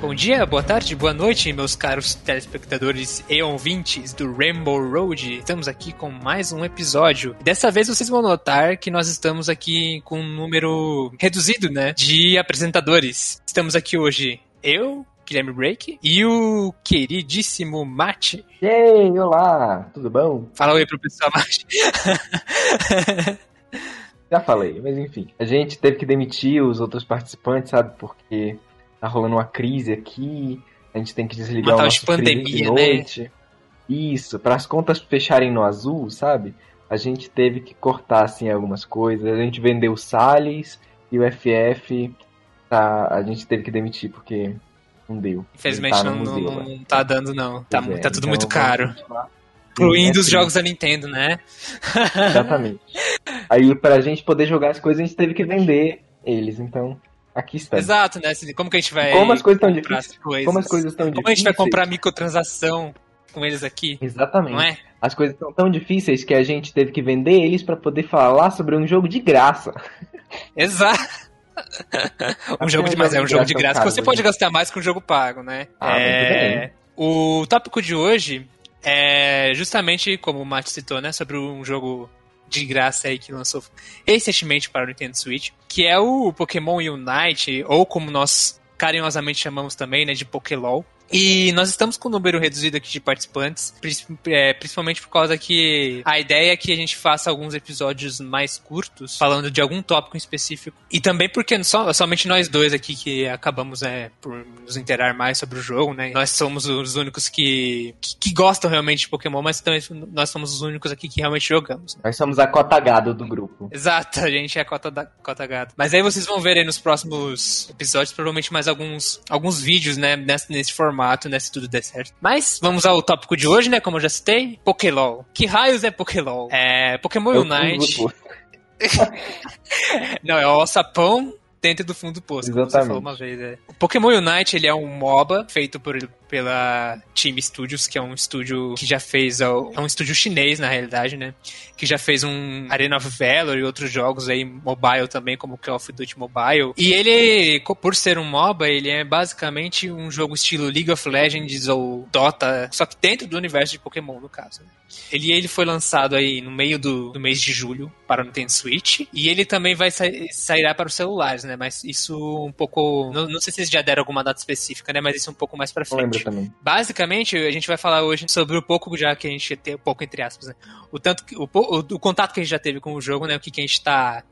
Bom dia, boa tarde, boa noite, meus caros telespectadores e ouvintes do Rainbow Road. Estamos aqui com mais um episódio. Dessa vez vocês vão notar que nós estamos aqui com um número reduzido, né, de apresentadores. Estamos aqui hoje eu, Guilherme Break, e o queridíssimo Mate. Ei, olá, tudo bom? Fala oi pro pessoal, Mate. Já falei, mas enfim. A gente teve que demitir os outros participantes, sabe? Porque tá rolando uma crise aqui, a gente tem que desligar o nosso pandemia, de noite. Isso, para as contas fecharem no azul, sabe? A gente teve que cortar assim algumas coisas. A gente vendeu o Salles e o FF, tá, a gente teve que demitir porque não deu. Infelizmente tá não, no não, museu não agora. tá dando, não. Tá, é, tá tudo então muito caro. Incluindo É os triste. jogos da Nintendo, né? Exatamente. Aí, pra gente poder jogar as coisas, a gente teve que vender eles. Então, aqui está. Exato, né? Como que a gente vai. Como as coisas estão difíceis. as coisas? Como as coisas estão Como a gente vai difíceis. comprar microtransação com eles aqui? Exatamente. Não é? As coisas estão tão difíceis que a gente teve que vender eles pra poder falar sobre um jogo de graça. Exato. um jogo de, mas é um jogo de graça você né? pode gastar mais que um jogo pago, né? Ah, É, bem. O tópico de hoje é justamente, como o Mate citou, né? Sobre um jogo de graça aí que lançou recentemente para o Nintendo Switch, que é o Pokémon Unite, ou como nós carinhosamente chamamos também, né? De Pokélol. E nós estamos com um número reduzido aqui de participantes, é, principalmente por causa que a ideia é que a gente faça alguns episódios mais curtos, falando de algum tópico em específico. E também porque só, somente nós dois aqui que acabamos é, por nos interar mais sobre o jogo, né? Nós somos os únicos que, que, que gostam realmente de Pokémon, mas também nós somos os únicos aqui que realmente jogamos. né? Nós somos a cota gado do grupo. Exato, a gente é a cota, da, cota gado. Mas aí vocês vão ver aí nos próximos episódios, provavelmente mais alguns, alguns vídeos, né, nesse, nesse formato, né, se tudo der certo. Mas vamos ao tópico de hoje, né, como eu já citei, Pokélol. Que raios é Pokélol? É Pokémon É o fundo Unite. Não, é o alçapão dentro do fundo do poço, como você Exatamente. falou uma vez. É. O Pokémon Unite, ele é um MOBA feito por, pela Team Studios, que é um estúdio que já fez... É um estúdio chinês, na realidade, né? Que já fez um Arena of Valor e outros jogos aí, mobile também, como Call of Duty Mobile. E ele, por ser um MOBA, ele é basicamente um jogo estilo League of Legends ou Dota, só que dentro do universo de Pokémon, no caso. né? Ele, ele foi lançado aí no meio do, do mês de julho para o Nintendo Switch. E ele também vai sa sairá para os celulares, né? Mas isso um pouco. Não, não sei se eles já deram alguma data específica, né? Mas isso um pouco mais lembro frente. Basicamente, a gente vai falar hoje sobre o pouco já que a gente tem, pouco entre aspas, né? O tanto que, o, o, o contato que a gente já teve com o jogo, né? O que, que a gente tá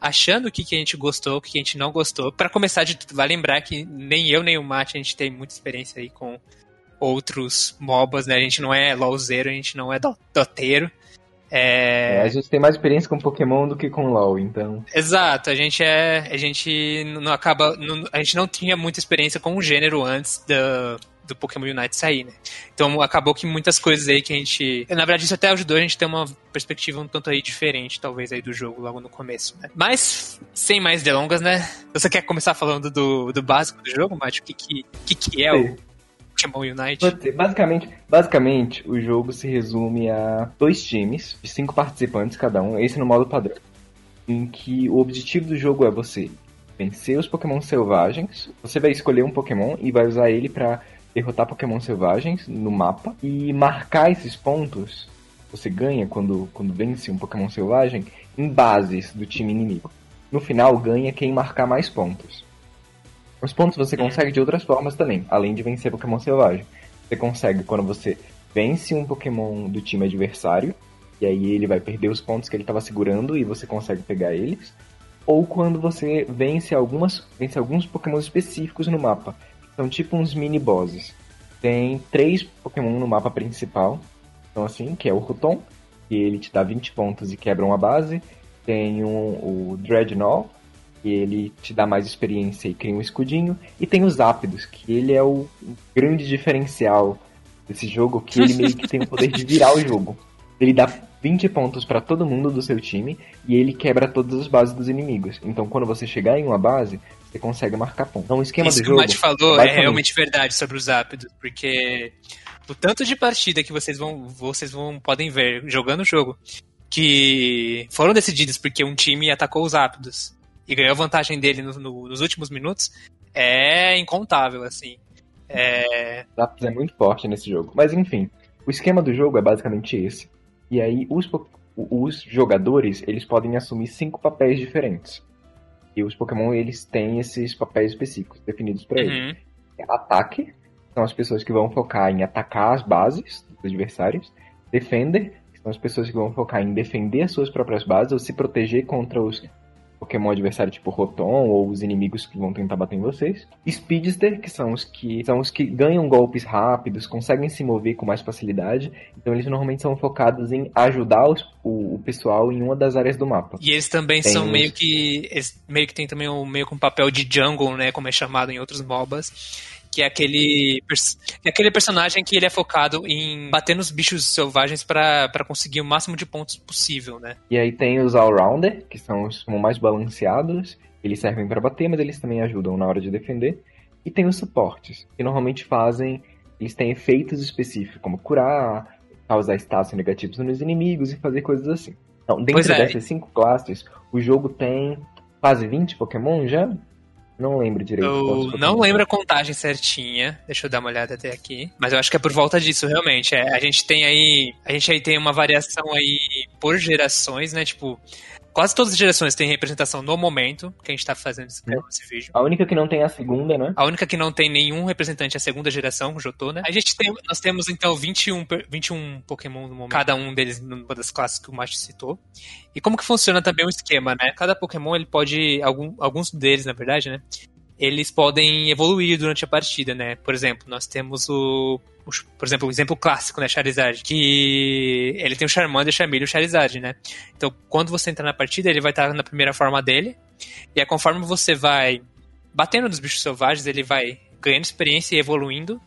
achando, o que, que a gente gostou, o que, que a gente não gostou. Pra começar de tudo, vai lembrar que nem eu nem o Mate a gente tem muita experiência aí com outros MOBAs, né? A gente não é LOLzeiro, a gente não é do- doteiro. É, É, a gente tem mais experiência com Pokémon do que com LoL, então. Exato, a gente é. A gente não acaba. não- a gente não tinha muita experiência com o gênero antes da, do Pokémon Unite sair, né? Então acabou que muitas coisas aí que a gente. Na verdade, isso até ajudou a gente ter uma perspectiva um tanto aí diferente, talvez, aí do jogo logo no começo, né? Mas, sem mais delongas, né? Você quer começar falando do, do básico do jogo, Mate? O que, que, que, que é o. Pokémon Unite? Basicamente, basicamente, o jogo se resume a dois times, de cinco participantes cada um, esse no modo padrão. Em que o objetivo do jogo é você vencer os Pokémon selvagens. Você vai escolher um Pokémon e vai usar ele pra derrotar Pokémon selvagens no mapa e marcar esses pontos. Você ganha quando, quando vence um Pokémon selvagem em bases do time inimigo. No final, ganha quem marcar mais pontos. Os pontos você consegue de outras formas também, além de vencer Pokémon selvagem. Você consegue quando você vence um Pokémon do time adversário, e aí ele vai perder os pontos que ele estava segurando e você consegue pegar eles. Ou quando você vence algumas vence alguns Pokémon específicos no mapa. São tipo uns mini bosses. Tem três Pokémon no mapa principal. Então assim, que é o Ruton, que ele te dá 20 pontos e quebra uma base. Tem um, o Dreadnought, que ele te dá mais experiência e cria um escudinho. E tem os Ápidos, que ele é o grande diferencial desse jogo, que ele meio que tem o poder de virar o jogo. Ele dá 20 pontos pra todo mundo do seu time e ele quebra todas as bases dos inimigos. Então quando você chegar em uma base, você consegue marcar pontos. Então o esquema Isso do que o jogo... Mate falou é realmente verdade sobre os ápidos, porque o tanto de partida que vocês vão, vocês vão podem ver jogando o jogo, que foram decididas porque um time atacou os ápidos e ganhou vantagem dele no- no- nos últimos minutos, é incontável, assim. É... Zapdos é muito forte nesse jogo. Mas enfim, o esquema do jogo é basicamente esse. E aí os, os jogadores, eles podem assumir cinco papéis diferentes. E os Pokémon, eles têm esses papéis específicos definidos para Uhum. eles. Ataque, são as pessoas que vão focar em atacar as bases dos adversários. Defender, são as pessoas que vão focar em defender as suas próprias bases ou se proteger contra os Pokémon adversários tipo Rotom ou os inimigos que vão tentar bater em vocês. Speedster, que são os que são os que ganham golpes rápidos, conseguem se mover com mais facilidade. Então eles normalmente são focados em ajudar os- o, o pessoal em uma das áreas do mapa. E eles também Tem são os- meio que. Meio que tem também um, meio com papel de jungle, né? Como é chamado em outros MOBAs. Que é aquele. que é aquele personagem que ele é focado em bater nos bichos selvagens pra conseguir o máximo de pontos possível, né? E aí tem os Allrounder, que são os mais balanceados. Eles servem para bater, mas eles também ajudam na hora de defender. E tem os suportes, que normalmente fazem. Eles têm efeitos específicos, como curar, causar status negativos nos inimigos e fazer coisas assim. Então, dentro é. dessas cinco classes, o jogo tem quase 20 Pokémon já? Não lembro direito. Eu não lembro a contagem certinha. Deixa eu dar uma olhada até aqui. Mas eu acho que é por volta disso, realmente. É, a gente tem aí. A gente aí tem uma variação aí por gerações, né? Tipo, quase todas as gerações têm representação no momento que a gente tá fazendo esse, Né? esse vídeo. A única que não tem é a segunda, né? A única que não tem nenhum representante é a segunda geração, o Jotô, né? A gente tem, nós temos então 21, per- 21 Pokémon no momento, cada um deles numa das classes que o Mach citou. E como que funciona também o esquema, né? Cada Pokémon ele pode, algum, alguns deles, na verdade, né? Eles podem evoluir durante a partida, né? Por exemplo, nós temos o, por exemplo, o exemplo clássico, né, Charizard, que ele tem o Charmander, Charmeleon e o Charizard, né? Então, quando você entra na partida, ele vai estar na primeira forma dele, e aí, conforme você vai batendo nos bichos selvagens, ele vai ganhando experiência e evoluindo.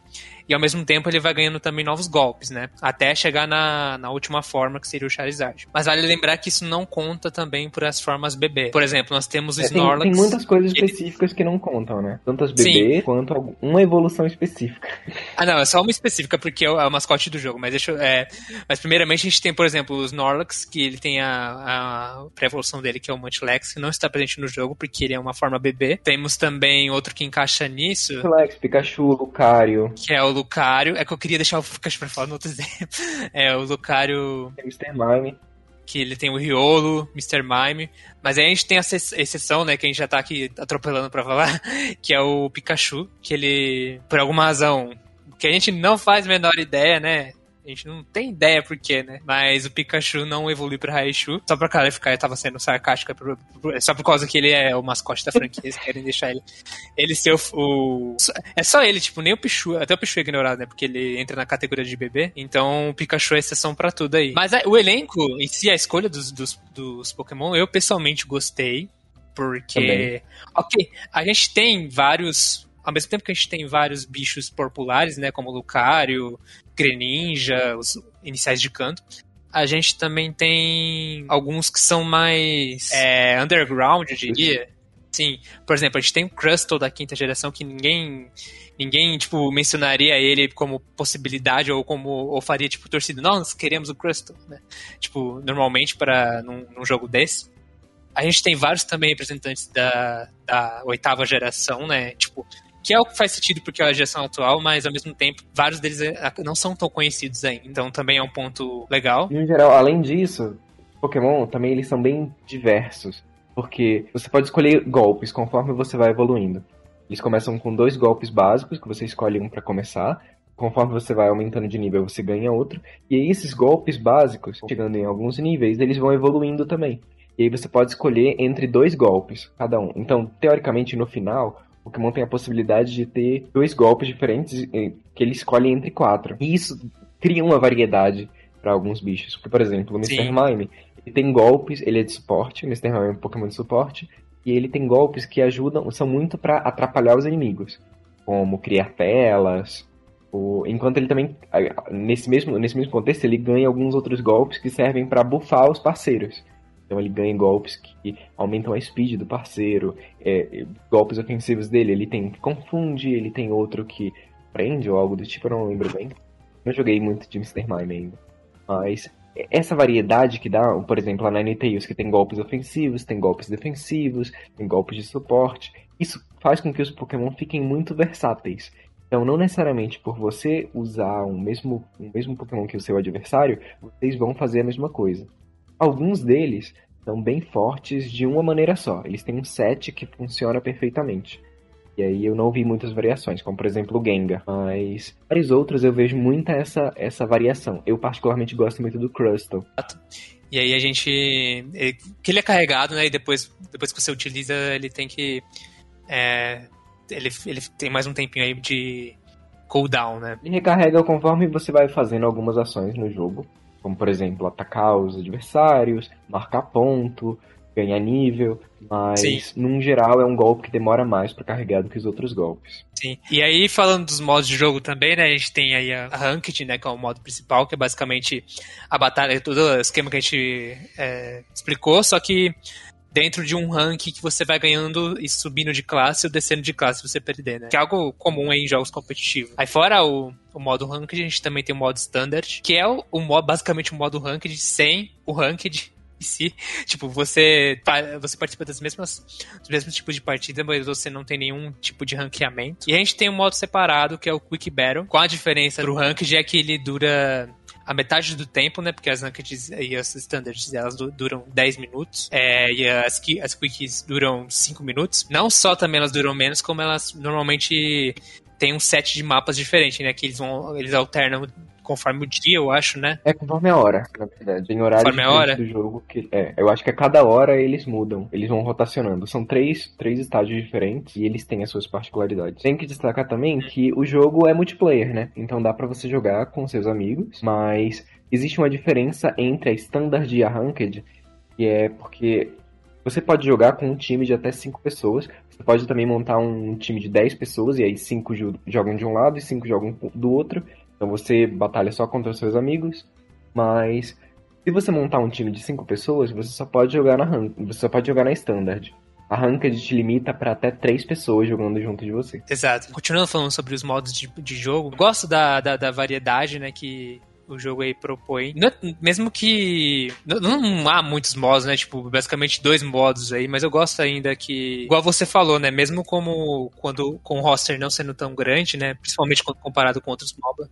E ao mesmo tempo ele vai ganhando também novos golpes, né? Até chegar na, na última forma, que seria o Charizard. Mas vale lembrar que isso não conta também por as formas bebê. Por exemplo, nós temos o É, tem, Snorlax. tem muitas coisas ele- específicas que não contam, né? Tanto as bebês quanto uma evolução específica. Ah, não, é só uma específica, porque é o, é o mascote do jogo. Mas deixa eu- é, Mas primeiramente a gente tem, por exemplo, o Snorlax, que ele tem a, a pré-evolução dele, que é o Muntlex, que não está presente no jogo, porque ele é uma forma bebê. Temos também outro que encaixa nisso, Flex, Pikachu, Lucario, que é o Lucario. É que eu queria deixar o Pikachu pra falar no outro exemplo. É o Lucario, Mr. Mime. que ele tem o Riolo, Mr. Mime. Mas aí a gente tem ex- exceção, né, que a gente já tá aqui atropelando pra falar, que é o Pikachu, que ele, por alguma razão, que a gente não faz a menor ideia, né? A gente não tem ideia por quê, né? Mas o Pikachu não evolui pra Raichu. Só pra clarificar, eu tava sendo sarcástica. por- por- só por causa que ele é o mascote da franquia. Eles querem deixar ele, ele ser o, o- É só ele, tipo, nem o Pichu. Até o Pichu é ignorado, né? Porque ele entra na categoria de bebê. Então o Pikachu é exceção pra tudo aí. Mas a- o elenco em si, a escolha dos, dos, dos Pokémon, eu pessoalmente gostei. Porque. Também. Ok, a gente tem vários. Ao mesmo tempo que a gente tem vários bichos populares, né? Como Lucario, Greninja, os iniciais de canto. A gente também tem alguns que são mais é, underground, eu diria. Sim, por exemplo, a gente tem o Crustle da quinta geração que ninguém ninguém tipo mencionaria ele como possibilidade ou como ou faria tipo torcida, nós queremos o Crustle, né? Tipo, normalmente para num, num jogo desse. A gente tem vários também representantes da, da oitava geração, né? Tipo, que é o que faz sentido porque é a geração atual, mas ao mesmo tempo vários deles eh, não são tão conhecidos ainda. Então também é um ponto legal. Em geral, além disso, Pokémon também eles são bem diversos. Porque você pode escolher golpes conforme você vai evoluindo. Eles começam com dois golpes básicos, que você escolhe um pra começar. Conforme você vai aumentando de nível, você ganha outro. E aí esses golpes básicos, chegando em alguns níveis, eles vão evoluindo também. E aí você pode escolher entre dois golpes, cada um. Então, teoricamente, no final, Pokémon tem a possibilidade de ter dois golpes diferentes que ele escolhe entre quatro. E isso cria uma variedade para alguns bichos. Porque, por exemplo, o Mr. Mime, ele tem golpes, ele é de suporte, o Mr. Mime é um Pokémon de suporte, e ele tem golpes que ajudam, são muito para atrapalhar os inimigos, como criar telas, enquanto ele também, nesse mesmo, nesse mesmo contexto, ele ganha alguns outros golpes que servem para buffar os parceiros. Então ele ganha golpes que aumentam a speed do parceiro, é, golpes ofensivos dele, ele tem que confunde, ele tem outro que prende ou algo do tipo, eu não lembro bem. Não joguei muito de Mr. Mime ainda. Mas essa variedade que dá, por exemplo, a Ninetales, que tem golpes ofensivos, tem golpes defensivos, tem golpes de suporte, isso faz com que os Pokémon fiquem muito versáteis. Então, não necessariamente por você usar o mesmo, o mesmo Pokémon que o seu adversário, vocês vão fazer a mesma coisa. Alguns deles são bem fortes de uma maneira só. Eles têm um set que funciona perfeitamente. E aí eu não vi muitas variações, como por exemplo o Gengar. Mas vários outros eu vejo muita essa, essa variação. Eu particularmente gosto muito do Crustle. E aí a gente. Ele, que ele é carregado, né? E depois, depois que você utiliza, ele tem que. É, ele, ele tem mais um tempinho aí de cooldown, né? Ele recarrega conforme você vai fazendo algumas ações no jogo. Como, por exemplo, atacar os adversários, marcar ponto, ganhar nível. Mas, Sim. num geral, é um golpe que demora mais para carregar do que os outros golpes. Sim. E aí, falando dos modos de jogo também, né? A gente tem aí a Ranked, né? Que é o modo principal, que é basicamente a batalha, todo o esquema que a gente é, explicou, só que dentro de um ranking que você vai ganhando e subindo de classe ou descendo de classe se você perder, né? Que é algo comum em jogos competitivos. Aí fora o, o modo ranked, a gente também tem o modo standard, que é o, o modo, basicamente o modo ranked sem o ranked em si. Tipo, você, você participa das mesmas, dos mesmos tipos de partida, mas você não tem nenhum tipo de ranqueamento. E a gente tem um modo separado, que é o Quick Battle, com a diferença do ranked é que ele dura a metade do tempo, né? Porque as rankeds e as standards elas duram 10 minutos. É, e as, as quickies duram 5 minutos. Não só também elas duram menos, como elas normalmente têm um set de mapas diferente, né? Que eles vão. Eles alternam conforme o dia, eu acho, né? É conforme a hora, na verdade. Tem horário conforme a hora? do jogo que. É, eu acho que a cada hora eles mudam. Eles vão rotacionando. São três, três estágios diferentes e eles têm as suas particularidades. Tem que destacar também que o jogo é multiplayer, né? Então dá para você jogar com seus amigos, mas existe uma diferença entre a Standard e a Ranked, que é porque você pode jogar com um time de até 5 pessoas. Você pode também montar um time de 10 pessoas, e aí 5 jogam de um lado e 5 jogam do outro. Então você batalha só contra seus amigos, mas se você montar um time de cinco pessoas, você só pode jogar na rank, você só pode jogar na standard. A ranked te limita para até três pessoas jogando junto de você. Exato. Continuando falando sobre os modos de, de jogo, gosto da, da, da variedade, né, que o jogo aí propõe. Não, mesmo que. Não, não, há muitos modos, né? Tipo, basicamente dois modos aí, mas eu gosto ainda que. Igual você falou, né? Mesmo como quando com o roster não sendo tão grande, né? Principalmente comparado com outros MOBA.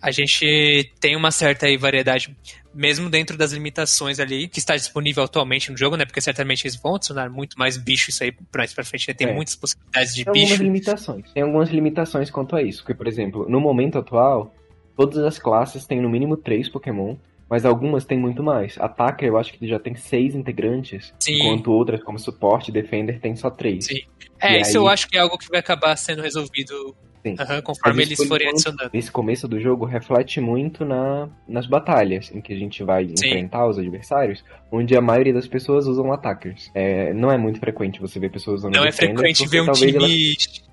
A gente tem uma certa aí variedade, mesmo dentro das limitações ali, que está disponível atualmente no jogo, né? Porque certamente eles vão adicionar muito mais bicho isso aí mais pra frente, né? Tem é. muitas possibilidades de tem bicho. Tem algumas limitações. Tem algumas limitações quanto a isso. Porque, por exemplo, no momento atual, Todas as classes têm no mínimo três Pokémon, mas algumas têm muito mais. Attacker eu acho que já tem seis integrantes, Sim. enquanto outras, como suporte e defender, tem só três. Sim. É, e isso aí... eu acho que é algo que vai acabar sendo resolvido Uhum, conforme eles forem adicionando. Esse começo do jogo reflete muito na, nas batalhas em que a gente vai Sim. enfrentar os adversários, onde a maioria das pessoas usam attackers. É, não é muito frequente você ver pessoas usando Não é frequente ver um time elas...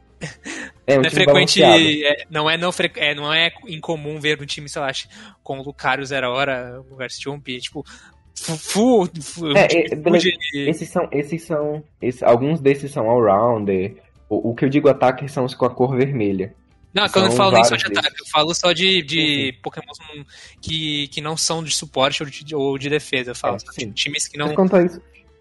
É, um não é frequente, é, não é não, fre, é, não é incomum ver um time, sei lá, com o Lucario zero hora, o Garciump, tipo, full, full é, é, esses são, esses são, esses, alguns desses são all-rounder, o, o, que eu digo ataque são os com a cor vermelha. Não, quando eu falo nem só de ataque, eu falo só de, de Pokémon que, que não são de suporte ou de, ou de defesa. Eu falo é, times que não. Mas quanto a isso,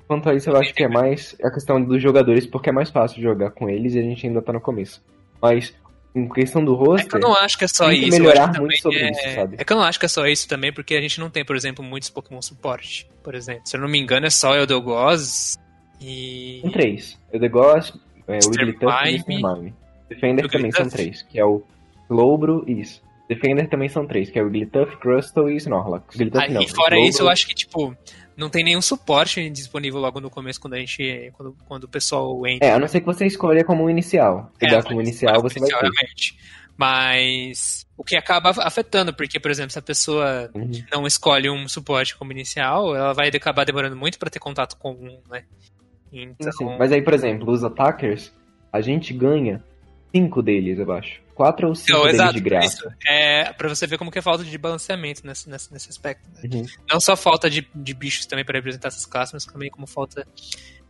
Quanto a isso, eu acho que é mais a questão dos jogadores, porque é mais fácil jogar com eles e a gente ainda tá no começo. Mas, em questão do roster. É que eu não acho que é só isso. melhorar muito sobre é... isso, sabe? É que eu não acho que é só isso também, porque a gente não tem, por exemplo, muitos Pokémon suporte, por exemplo. Se eu não me engano, é só Eldegoss e. Tem três: Eldegoss, é, Wigglytuff e Mr. Mime. Defender também são três, que é o Slowbro e isso. Defender também são três, que é o Wigglytuff, Crustle e Snorlax. Wigglytuff não. E fora isso, eu acho que, tipo, não tem nenhum suporte disponível logo no começo quando a gente. quando, quando o pessoal entra. É, a não ser que você escolha como inicial. Se é, como inicial, você vai ter. Realmente. Mas o que acaba afetando, porque, por exemplo, se a pessoa uhum. não escolhe um suporte como inicial, ela vai acabar demorando muito para ter contato com um, né? Então... Sim, mas aí, por exemplo, os attackers, a gente ganha cinco deles, eu acho. Quatro ou cinco então, deles de graça. É, pra você ver como que é falta de balanceamento nesse, nesse, nesse aspecto. Né? Uhum. Não só falta de, de bichos também para representar essas classes, mas também como falta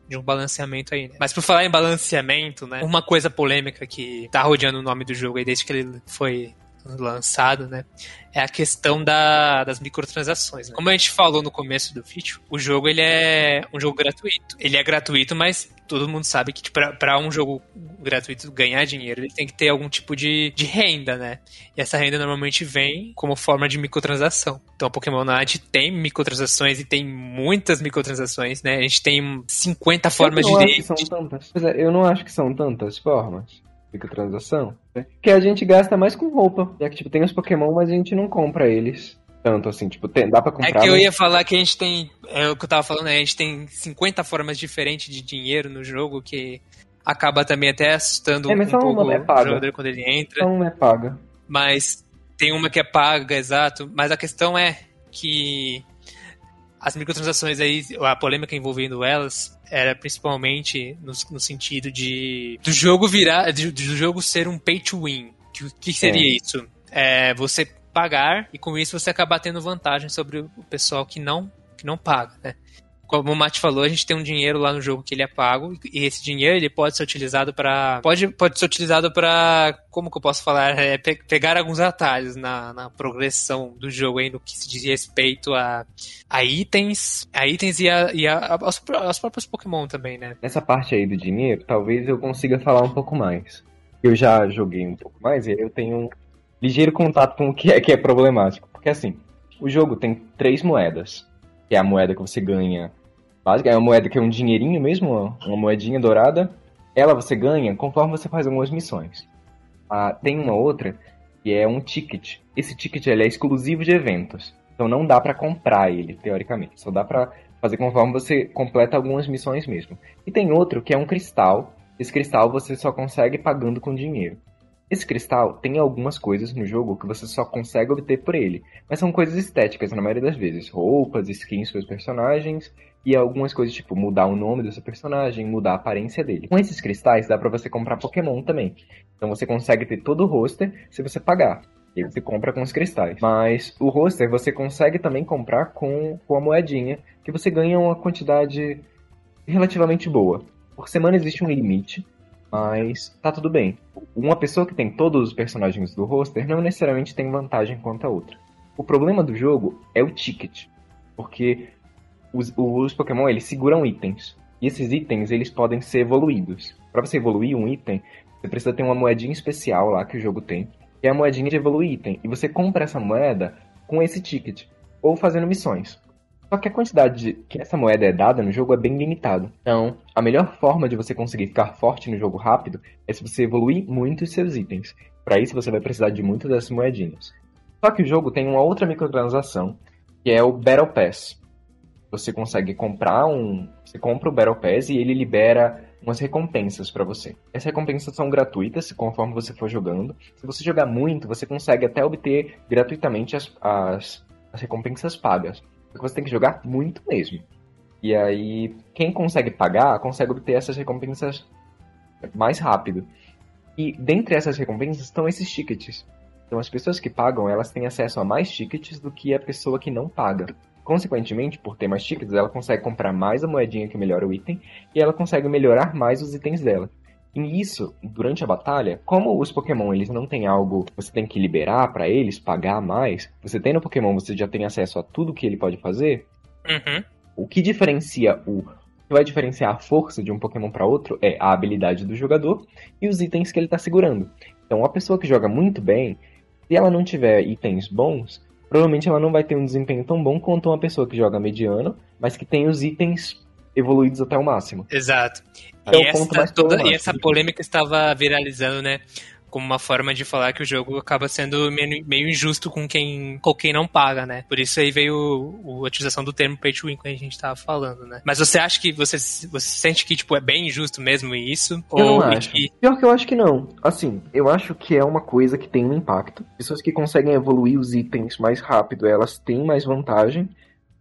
de um balanceamento aí, né? Mas por falar em balanceamento, né? Uma coisa polêmica que tá rodeando o nome do jogo aí desde que ele foi lançado, né? É a questão da, das microtransações. Né? Como a gente falou no começo do vídeo, o jogo ele é um jogo gratuito. Ele é gratuito, mas todo mundo sabe que tipo, para um jogo gratuito ganhar dinheiro, ele tem que ter algum tipo de, de renda, né? E essa renda normalmente vem como forma de microtransação. Então, Pokémon Night tem microtransações e tem muitas microtransações, né? A gente tem 50 formas eu não de. Acho que são tantas. É, eu não acho que são tantas formas microtransação. Né? Que a gente gasta mais com roupa. Já que, tipo, tem os Pokémon, mas a gente não compra eles. Tanto assim, tipo, tem, dá pra comprar. É que eu mas... ia falar que a gente tem. É o que eu tava falando, né? A gente tem 50 formas diferentes de dinheiro no jogo que acaba também até assustando é, mas um pouco é paga. o jogador quando ele entra. Só uma é paga. Mas tem uma que é paga, exato. Mas a questão é que as microtransações aí, a polêmica envolvendo elas, era principalmente no, no sentido de do jogo virar, de, do jogo ser um pay to win. O que, que, seria é. isso? É você pagar e com isso você acabar tendo vantagem sobre o pessoal que não que não paga, né? Como o Mate falou, a gente tem um dinheiro lá no jogo que ele é pago e esse dinheiro ele pode ser utilizado para pode, pode ser utilizado para como que eu posso falar é, pe pegar alguns atalhos na, na progressão do jogo aí no que se diz respeito a, a itens, a itens e, a, e a, aos, aos próprios Pokémon também, né? Nessa parte aí do dinheiro, talvez eu consiga falar um pouco mais. Eu já joguei um pouco mais e eu tenho um ligeiro contato com o que é que é problemático, porque assim, o jogo tem três moedas que é a moeda que você ganha básica, é uma moeda que é um dinheirinho mesmo, uma moedinha dourada. Ela você ganha conforme você faz algumas missões. Ah, tem uma outra que é um ticket. Esse ticket ele é exclusivo de eventos. Então não dá para comprar ele, teoricamente. Só dá para fazer conforme você completa algumas missões mesmo. E tem outro que é um cristal. Esse cristal você só consegue pagando com dinheiro. Esse cristal tem algumas coisas no jogo que você só consegue obter por ele, mas são coisas estéticas na maioria das vezes, roupas, skins para os personagens e algumas coisas tipo mudar o nome desse personagem, mudar a aparência dele. Com esses cristais dá para você comprar Pokémon também. Então você consegue ter todo o roster se você pagar. E você compra com os cristais. Mas o roster você consegue também comprar com, com a moedinha, que você ganha uma quantidade relativamente boa. Por semana existe um limite, mas tá tudo bem. Uma pessoa que tem todos os personagens do roster não necessariamente tem vantagem quanto a outra. O problema do jogo é o ticket, porque os, os Pokémon eles seguram itens e esses itens eles podem ser evoluídos. Para você evoluir um item, você precisa ter uma moedinha especial lá que o jogo tem, que é a moedinha de evoluir item, e você compra essa moeda com esse ticket ou fazendo missões. Só que a quantidade de, que essa moeda é dada no jogo é bem limitada. Então, a melhor forma de você conseguir ficar forte no jogo rápido é se você evoluir muito os seus itens. Para isso, você vai precisar de muitas dessas moedinhas. Só que o jogo tem uma outra microtransação, que é o Battle Pass. Você consegue comprar um. Você compra o Battle Pass e ele libera umas recompensas para você. Essas recompensas são gratuitas conforme você for jogando. Se você jogar muito, você consegue até obter gratuitamente as, as, as recompensas pagas você tem que jogar muito mesmo. E aí, quem consegue pagar, consegue obter essas recompensas mais rápido. E dentre essas recompensas estão esses tickets. Então as pessoas que pagam, elas têm acesso a mais tickets do que a pessoa que não paga. Consequentemente, por ter mais tickets, ela consegue comprar mais a moedinha que melhora o item e ela consegue melhorar mais os itens dela. E isso, durante a batalha, como os Pokémon eles não têm algo que você tem que liberar para eles, pagar mais, você tem no Pokémon, você já tem acesso a tudo que ele pode fazer. Uhum. O que diferencia o que vai diferenciar a força de um Pokémon para outro é a habilidade do jogador e os itens que ele está segurando. Então, uma pessoa que joga muito bem, se ela não tiver itens bons, provavelmente ela não vai ter um desempenho tão bom quanto uma pessoa que joga mediano, mas que tem os itens evoluídos até o máximo. Exato. É e, essa, toda, e essa polêmica estava viralizando, né? Como uma forma de falar que o jogo acaba sendo meio, meio injusto com quem, com quem não paga, né? Por isso aí veio a utilização do termo pay to win que a gente tava falando, né? Mas você acha que você, você sente que tipo é bem injusto mesmo isso? Eu ou não acho. Que... Pior que eu acho que não. Assim, eu acho que é uma coisa que tem um impacto. Pessoas que conseguem evoluir os itens mais rápido, elas têm mais vantagem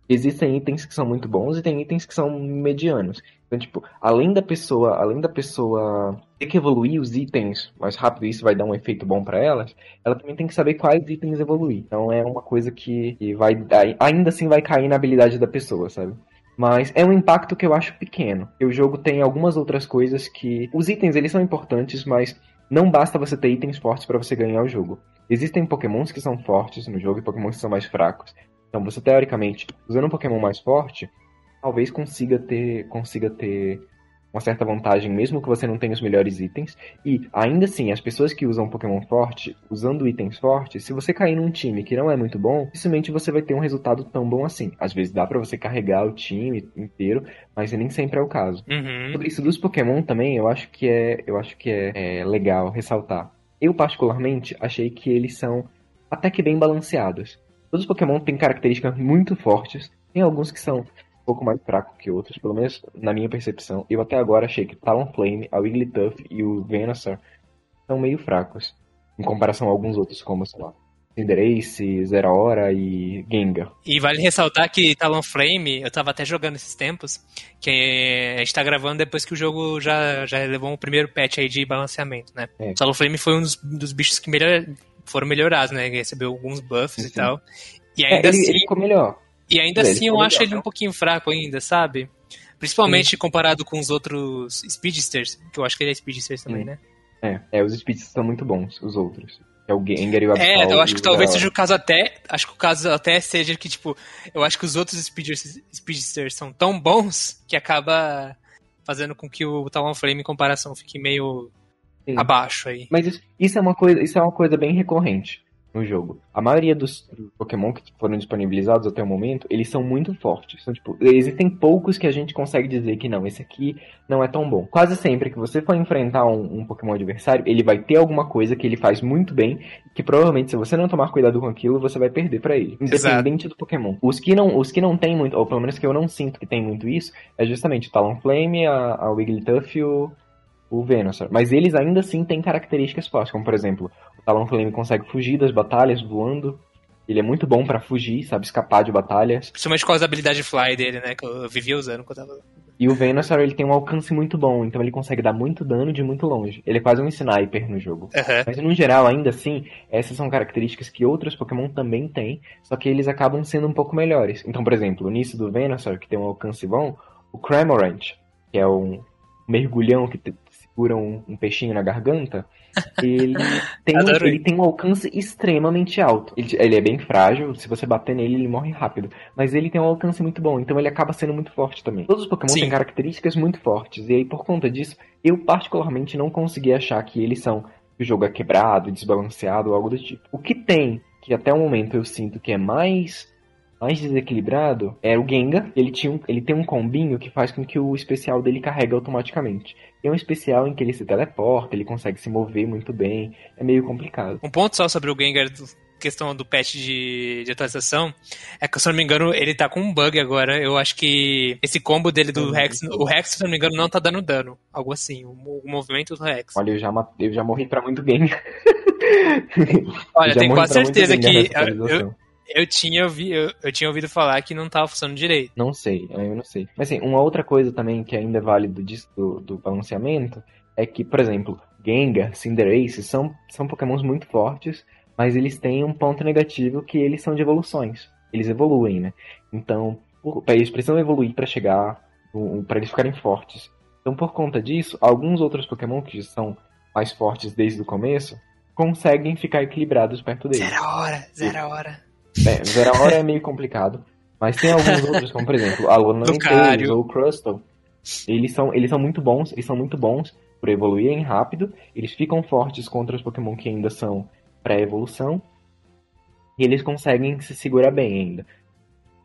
existem itens que são muito bons e tem itens que são medianos. Então, tipo, além da pessoa, além da pessoa ter que evoluir os itens mais rápido, isso vai dar um efeito bom para elas, ela também tem que saber quais itens evoluir. Então é uma coisa que, que vai ainda assim vai cair na habilidade da pessoa, sabe? Mas é um impacto que eu acho pequeno. O jogo tem algumas outras coisas que os itens eles são importantes, mas não basta você ter itens fortes para você ganhar o jogo. Existem pokémons que são fortes no jogo e pokémons que são mais fracos. Então você, teoricamente, usando um pokémon mais forte, talvez consiga ter, consiga ter uma certa vantagem, mesmo que você não tenha os melhores itens. E, ainda assim, as pessoas que usam Pokémon forte, usando itens fortes, se você cair num time que não é muito bom, dificilmente você vai ter um resultado tão bom assim. Às vezes dá para você carregar o time inteiro, mas nem sempre é o caso. Uhum. Sobre isso dos Pokémon também, eu acho que é, eu acho que é, é legal ressaltar. Eu, particularmente, achei que eles são até que bem balanceados. Todos os Pokémon têm características muito fortes, tem alguns que são pouco mais fraco que outros, pelo menos na minha percepção. Eu até agora achei que Talonflame, a Wigglytuff e o Venusaur são meio fracos, em comparação a alguns outros, como, sei lá, Cinderace, Zero Hora e Gengar. E vale ressaltar que Talonflame, eu tava até jogando esses tempos, que a gente tá gravando depois que o jogo já, já levou um primeiro patch aí de balanceamento, né? É. Talonflame foi um dos, dos bichos que melhor, foram melhorados, né? Recebeu alguns buffs Sim. e tal. E É, ainda ele, assim... ele ficou melhor. E ainda Ele assim eu acho legal, ele né? um pouquinho fraco ainda, sabe? Principalmente comparado com os outros Speedsters, que eu acho que ele é Speedsters também, né? É, é, os Speeds são muito bons, os outros. É o Gengar e o É, Absol eu acho que talvez seja o caso até. Acho que o caso até seja que, tipo, eu acho que os outros Speedsters, Speedsters são tão bons que acaba fazendo com que o Talonflame em comparação fique meio Sim. abaixo aí. Mas isso, isso é uma coisa, isso é uma coisa bem recorrente no jogo. A maioria dos Pokémon que foram disponibilizados até o momento, eles são muito fortes. São, tipo, existem poucos que a gente consegue dizer que não, esse aqui não é tão bom. Quase sempre que você for enfrentar um, um Pokémon adversário, ele vai ter alguma coisa que ele faz muito bem, que provavelmente se você não tomar cuidado com aquilo, você vai perder pra ele. Independente do Pokémon. Os que não, os que não tem muito, ou pelo menos que eu não sinto que tem muito isso, é justamente o Talonflame, a, a Wigglytuff e o o Venusaur. Mas eles ainda assim têm características fortes, como por exemplo, o Talonflame consegue fugir das batalhas voando. Ele é muito bom pra fugir, sabe escapar de batalhas. Principalmente com as habilidades Fly dele, né? Que eu vivia usando quando tava. E o Venusaur ele tem um alcance muito bom, então ele consegue dar muito dano de muito longe. Ele é quase um sniper no jogo. Aham. Mas no geral, ainda assim, essas são características que outros Pokémon também têm, só que eles acabam sendo um pouco melhores. Então, por exemplo, nisso do Venusaur, que tem um alcance bom, o Cramorant, que é um mergulhão que segura um, um peixinho na garganta, ele tem, um, ele tem um alcance extremamente alto. Ele, ele é bem frágil, se você bater nele, ele morre rápido. Mas ele tem um alcance muito bom, então ele acaba sendo muito forte também. Todos os Pokémon Sim. têm características muito fortes, e aí por conta disso, eu particularmente não consegui achar que eles são que o jogo é quebrado, desbalanceado ou algo do tipo. O que tem, que até o momento eu sinto que é mais mais desequilibrado, é o Gengar. Ele, tinha um- ele tem um combinho que faz com que o especial dele carregue automaticamente. Tem um especial em que ele se teleporta, ele consegue se mover muito bem. É meio complicado. Um ponto só sobre o Gengar, questão do patch de, de atualização, é que, se eu não me engano, ele tá com um bug agora. Eu acho que esse combo dele do. Rex, o Rex, se eu não me engano, não tá dando dano. Algo assim, o, o movimento do Rex. Olha, eu já, eu já morri pra muito Gengar. Olha, tenho quase certeza que eu, eu, tinha ouvi, eu, eu tinha ouvido falar que não tava funcionando direito. Não sei, eu não sei. Mas assim, uma outra coisa também que ainda é válido disso, do, do balanceamento é que, por exemplo, Gengar, Cinderace são, são pokémons muito fortes, mas eles têm um ponto negativo que eles são de evoluções. Eles evoluem, né? Então, por- eles precisam evoluir para chegar, para eles ficarem fortes. Então, por conta disso, alguns outros pokémon que são mais fortes desde o começo conseguem ficar equilibrados perto deles. Zero hora, zero a hora. É, Zeraora é meio complicado. Mas tem alguns outros, como por exemplo, a Lucario. ou o Crustle. Eles são, eles são muito bons, eles são muito bons por evoluírem rápido. Eles ficam fortes contra os Pokémon que ainda são pré-evolução. E eles conseguem se segurar bem ainda.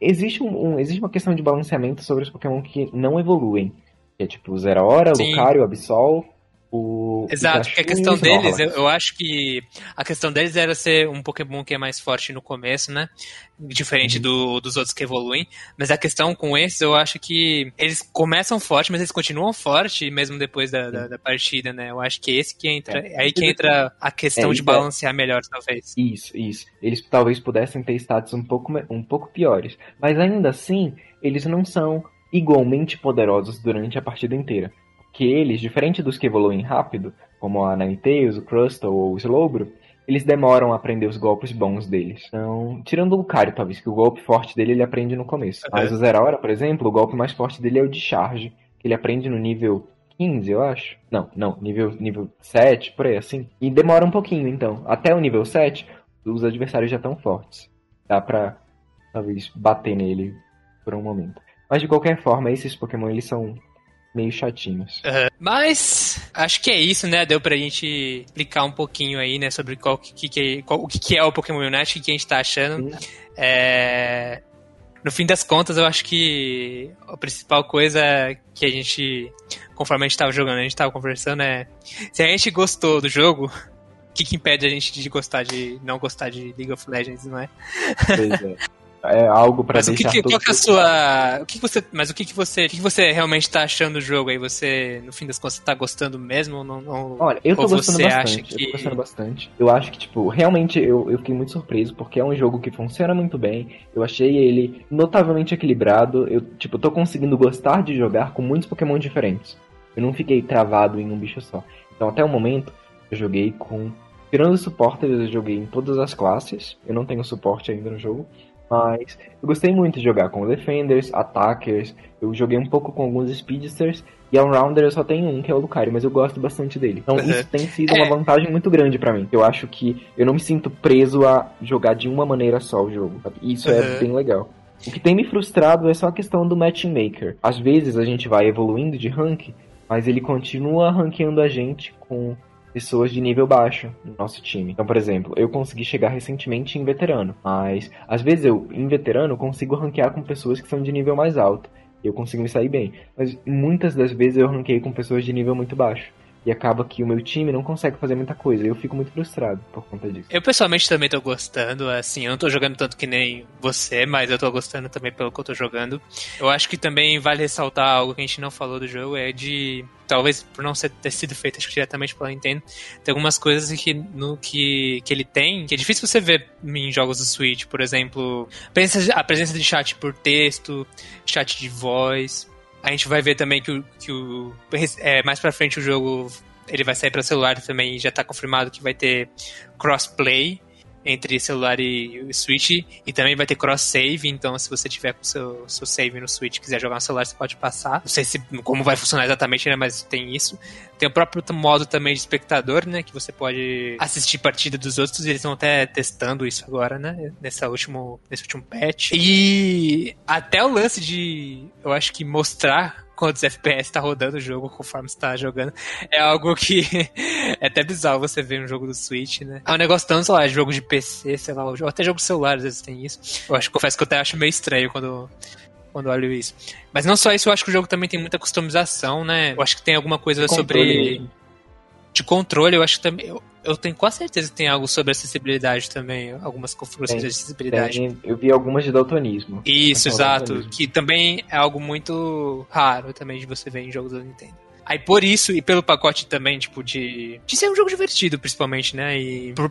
Existe, um, um- existe uma questão de balanceamento sobre os Pokémon que não evoluem. Que é tipo Zeraora, Sim. Lucario, Absol, o. Exato, porque a questão deles, eu, eu acho que a questão deles era ser um Pokémon que é mais forte no começo, né? Diferente Uhum. do, dos outros que evoluem. Mas a questão com esses, eu acho que eles começam forte, mas eles continuam forte mesmo depois da, da, da partida, né? Eu acho que esse que entra. É. Aí que entra a questão É, de é- balancear melhor, talvez. Isso, isso. Eles talvez pudessem ter status um pouco, um pouco piores. Mas ainda assim, eles não são igualmente poderosos durante a partida inteira. Porque eles, diferente dos que evoluem rápido, como a Ninetales, o Crustle ou o Slowbro, eles demoram a aprender os golpes bons deles. Então, tirando o Lucario, talvez, que o golpe forte dele ele aprende no começo. Mas o Zeraora, por exemplo, o golpe mais forte dele é o de charge, que ele aprende no nível 15, eu acho. Não, não, nível, nível 7, por aí, assim. E demora um pouquinho, então. Até o nível 7, os adversários já estão fortes. Dá pra, talvez, bater nele por um momento. Mas de qualquer forma, esses Pokémon eles são meio chatinhos. Uhum. Mas acho que é isso, né? Deu pra gente explicar um pouquinho aí, né, sobre qual, que, que, qual, o que, é o Pokémon Unite, o que a gente tá achando. É... No fim das contas, eu acho que a principal coisa que a gente, conforme a gente tava jogando, a gente tava conversando é se a gente gostou do jogo, o que, que impede a gente de gostar de não gostar de League of Legends, não é? Pois é. é algo para deixar o que, qual que é a sua o que, que você mas o que, que você o que, que você realmente tá achando do jogo aí? Você no fim das contas tá gostando mesmo ou não, olha eu tô gostando bastante que... eu tô gostando bastante. Eu acho que tipo realmente eu, eu fiquei muito surpreso porque é um jogo que funciona muito bem. Eu achei ele notavelmente equilibrado. Eu tipo tô conseguindo gostar de jogar com muitos Pokémon diferentes. Eu não fiquei travado em um bicho só. Então até o momento eu joguei com tirando o suporte eu joguei em todas as classes. Eu não tenho suporte ainda no jogo mas eu gostei muito de jogar com Defenders, Attackers, eu joguei um pouco com alguns Speedsters, e Allrounder eu só tenho um, que é o Lucario, mas eu gosto bastante dele. Então uhum. isso tem sido é. uma vantagem muito grande para mim. Eu acho que eu não me sinto preso a jogar de uma maneira só o jogo. Sabe? Isso uhum. é bem legal. O que tem me frustrado é só a questão do matchmaker. Às vezes a gente vai evoluindo de rank, mas ele continua ranqueando a gente com pessoas de nível baixo no nosso time. Então, por exemplo, eu consegui chegar recentemente em veterano, mas às vezes eu, em veterano, consigo ranquear com pessoas que são de nível mais alto. Eu consigo me sair bem. Mas muitas das vezes eu ranquei com pessoas de nível muito baixo e acaba que o meu time não consegue fazer muita coisa. Eu fico muito frustrado por conta disso. Eu pessoalmente também tô gostando, assim, eu não tô jogando tanto que nem você, mas eu tô gostando também pelo que eu tô jogando. Eu acho que também vale ressaltar algo que a gente não falou do jogo, é de talvez por não ser, ter sido feito diretamente pela Nintendo, tem algumas coisas que, no, que, que ele tem, que é difícil você ver em jogos do Switch, por exemplo, a presença de chat por texto, chat de voz, a gente vai ver também que o, que o é, mais pra frente o jogo ele vai sair para celular também, já tá confirmado que vai ter crossplay entre celular e, e Switch e também vai ter cross save, então se você tiver com seu seu save no Switch, quiser jogar no celular, você pode passar. Não sei se como vai funcionar exatamente, né, mas tem isso. Tem o próprio modo também de espectador, né, que você pode assistir partida dos outros, e eles estão até testando isso agora, né, nessa último nesse último patch. E até o lance de eu acho que mostrar quantos FPS tá rodando o jogo conforme você tá jogando. É algo que é até bizarro você ver um jogo do Switch, né? É um negócio tanto, sei lá, jogo de PC, sei lá, ou até jogo de celular às vezes tem isso. Eu acho, confesso que eu até acho meio estranho quando quando olho isso. Mas não só isso, eu acho que o jogo também tem muita customização, né? Eu acho que tem alguma coisa sobre de controle, eu acho que também. Eu, eu, tenho quase certeza que tem algo sobre acessibilidade também, algumas configurações de acessibilidade. Tem, eu vi algumas de daltonismo. Isso, exato. Daltonismo. Que também é algo muito raro também de você ver em jogos da Nintendo. Aí por isso, e pelo pacote também, tipo, de, de ser um jogo divertido, principalmente, né? E, por,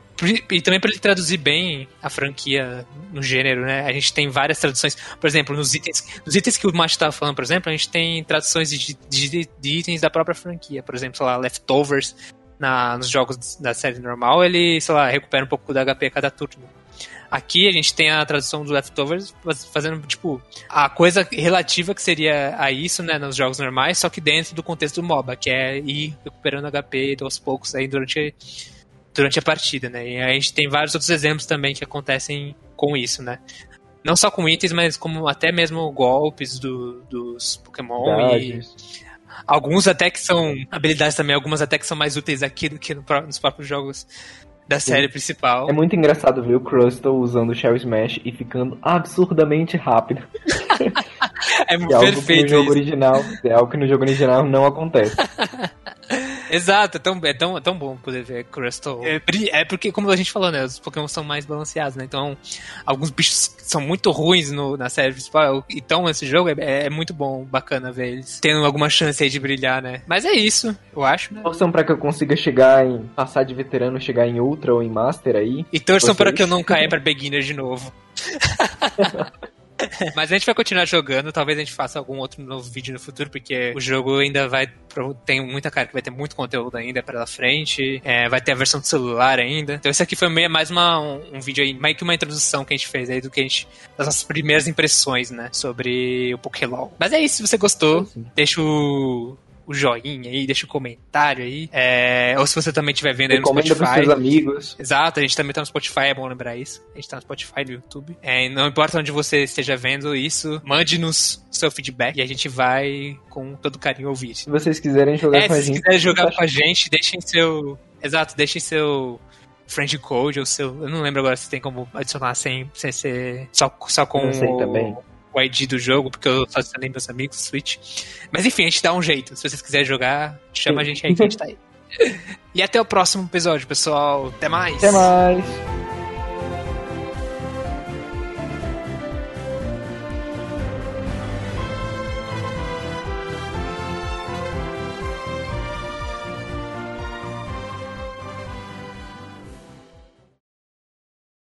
e também para ele traduzir bem a franquia no gênero, né? A gente tem várias traduções. Por exemplo, nos itens, nos itens que o Macho tava falando, por exemplo, a gente tem traduções de, de, de itens da própria franquia. Por exemplo, sei lá, Leftovers na, nos jogos da série normal, ele, sei lá, recupera um pouco da HP a cada turno. Aqui a gente tem a tradução do Leftovers fazendo, tipo, a coisa relativa que seria a isso, né, nos jogos normais, só que dentro do contexto do MOBA, que é ir recuperando HP aos poucos aí durante, durante a partida, né. E a gente tem vários outros exemplos também que acontecem com isso, né. Não só com itens, mas como até mesmo golpes do, dos Pokémon e alguns até que são habilidades também, algumas até que são mais úteis aqui do que no, nos próprios jogos da série Sim. principal. É muito engraçado ver o Crustle usando o Shell Smash e ficando absurdamente rápido. é, é algo que no jogo original, é algo que no jogo original não acontece. Exato, é tão, é, tão, é tão bom poder ver Crystal. É, é, porque, como a gente falou, né? Os Pokémon são mais balanceados, né? Então, alguns bichos são muito ruins no, na série principal. Então, esse jogo é, é, muito bom, bacana ver eles tendo alguma chance aí de brilhar, né? Mas é isso, eu acho, né? Torçam pra que eu consiga chegar em. passar de veterano, chegar em Ultra ou em Master aí. E torçam para que eu não caia pra Beginner de novo. Mas a gente vai continuar jogando, talvez a gente faça algum outro novo vídeo no futuro, porque o jogo ainda vai. Tem muita cara que vai ter muito conteúdo ainda pela frente. É, vai ter a versão do celular ainda. Então esse aqui foi meio, mais uma, um, um, vídeo aí, meio que uma introdução que a gente fez aí do que a gente. das nossas primeiras impressões, né? Sobre o Pokémon. Mas é isso, se você gostou, deixa o o joinha aí, deixa o comentário aí. É, ou se você também estiver vendo aí no pros Spotify. seus amigos. Exato, a gente também tá no Spotify, é bom lembrar isso. A gente tá no Spotify no YouTube. É, não importa onde você esteja vendo isso, mande-nos seu feedback e a gente vai com todo carinho ouvir. Se vocês quiserem jogar É, com a se gente. quiserem jogar com a gente, deixem seu. Exato, deixem seu friend code ou seu. Eu não lembro agora se tem como adicionar sem, sem ser. Só, só com Não sei também. O ID do jogo, porque eu só adicionei meus amigos Switch. Mas enfim, a gente dá um jeito. Se vocês quiserem jogar, chama a gente aí que a gente tá aí. E até o próximo episódio, pessoal. Até mais. Até mais.